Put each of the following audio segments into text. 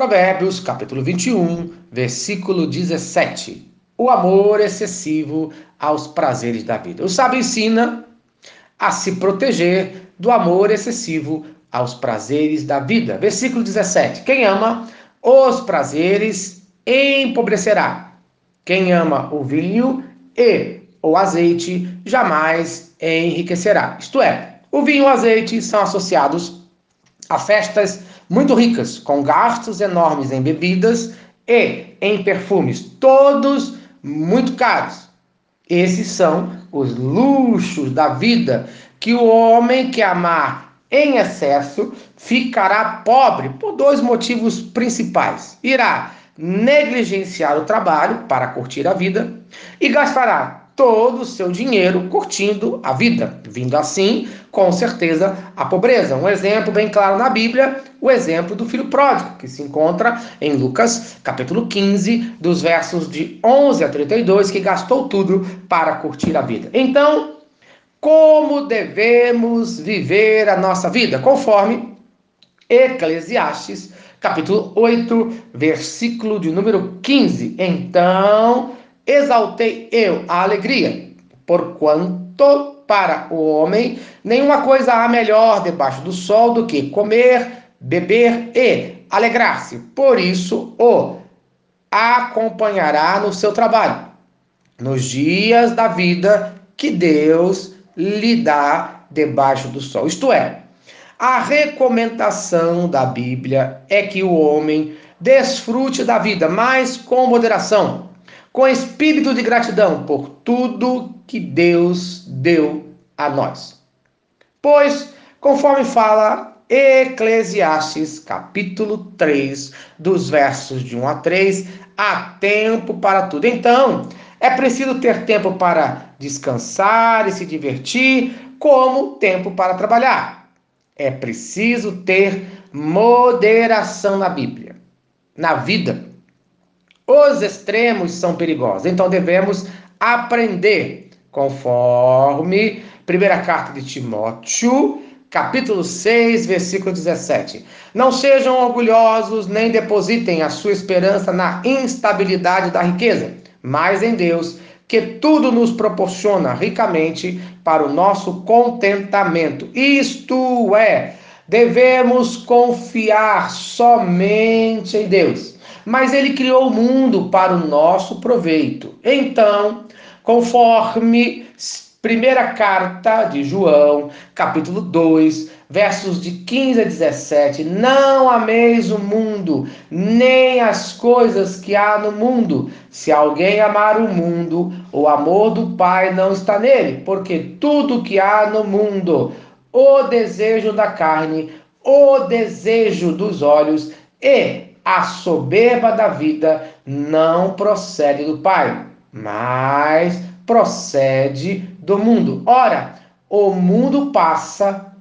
Provérbios, capítulo 21, versículo 17. O amor excessivo aos prazeres da vida. O sábio ensina a se proteger do amor excessivo aos prazeres da vida. Versículo 17. Quem ama os prazeres empobrecerá. Quem ama o vinho e o azeite jamais enriquecerá. Isto é, o vinho e o azeite são associados a festas muito ricas, com gastos enormes em bebidas e em perfumes, todos muito caros. Esses são os luxos da vida que o homem que amar em excesso ficará pobre por dois motivos principais. Irá negligenciar o trabalho para curtir a vida e gastará todo o seu dinheiro curtindo a vida, vindo assim, com certeza, a pobreza. Um exemplo bem claro na Bíblia, o exemplo do filho pródigo, que se encontra em Lucas, capítulo 15, dos versos de 11 a 32, que gastou tudo para curtir a vida. Então, como devemos viver a nossa vida? Conforme Eclesiastes, capítulo 8, versículo de número 15. Então, exaltei eu a alegria, porquanto para o homem nenhuma coisa há melhor debaixo do sol do que comer, beber e alegrar-se. Por isso o acompanhará no seu trabalho, nos dias da vida que Deus lhe dá debaixo do sol. Isto é, a recomendação da Bíblia é que o homem desfrute da vida, mas com moderação com espírito de gratidão por tudo que Deus deu a nós. Pois, conforme fala Eclesiastes, capítulo 3, dos versos de 1 a 3, há tempo para tudo. Então, é preciso ter tempo para descansar e se divertir, como tempo para trabalhar. É preciso ter moderação na Bíblia, na vida os extremos são perigosos. Então devemos aprender, conforme primeira carta de Timóteo, capítulo 6, versículo 17. Não sejam orgulhosos, nem depositem a sua esperança na instabilidade da riqueza, mas em Deus, que tudo nos proporciona ricamente para o nosso contentamento. Isto é, devemos confiar somente em Deus mas ele criou o mundo para o nosso proveito. Então, conforme primeira carta de João, capítulo 2, versos de 15 a 17, não ameis o mundo, nem as coisas que há no mundo. Se alguém amar o mundo, o amor do Pai não está nele, porque tudo que há no mundo, o desejo da carne, o desejo dos olhos e a soberba da vida não procede do Pai, mas procede do mundo. Ora, o mundo passa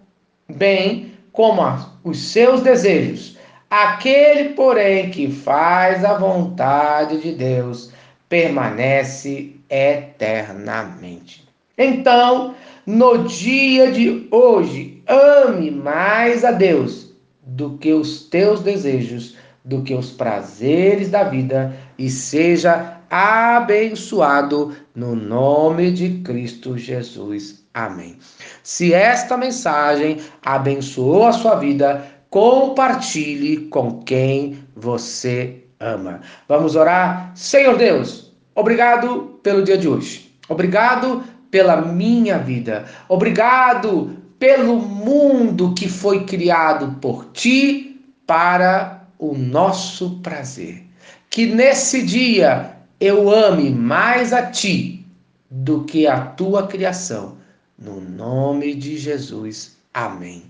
bem como os seus desejos. Aquele, porém, que faz a vontade de Deus permanece eternamente. Então, no dia de hoje, ame mais a Deus do que os teus desejos do que os prazeres da vida e seja abençoado no nome de Cristo Jesus. Amém. Se esta mensagem abençoou a sua vida, compartilhe com quem você ama. Vamos orar? Senhor Deus, obrigado pelo dia de hoje. Obrigado pela minha vida. Obrigado pelo mundo que foi criado por ti para o nosso prazer. Que nesse dia eu ame mais a ti do que a tua criação. No nome de Jesus. Amém.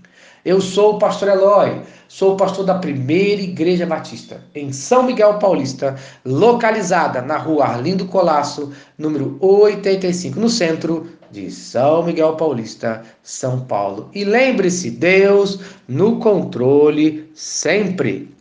Eu sou o pastor Eloy, sou o pastor da primeira Igreja Batista, em São Miguel Paulista, localizada na rua Arlindo Colasso, número 85, no centro de São Miguel Paulista, São Paulo. E lembre-se, Deus no controle sempre.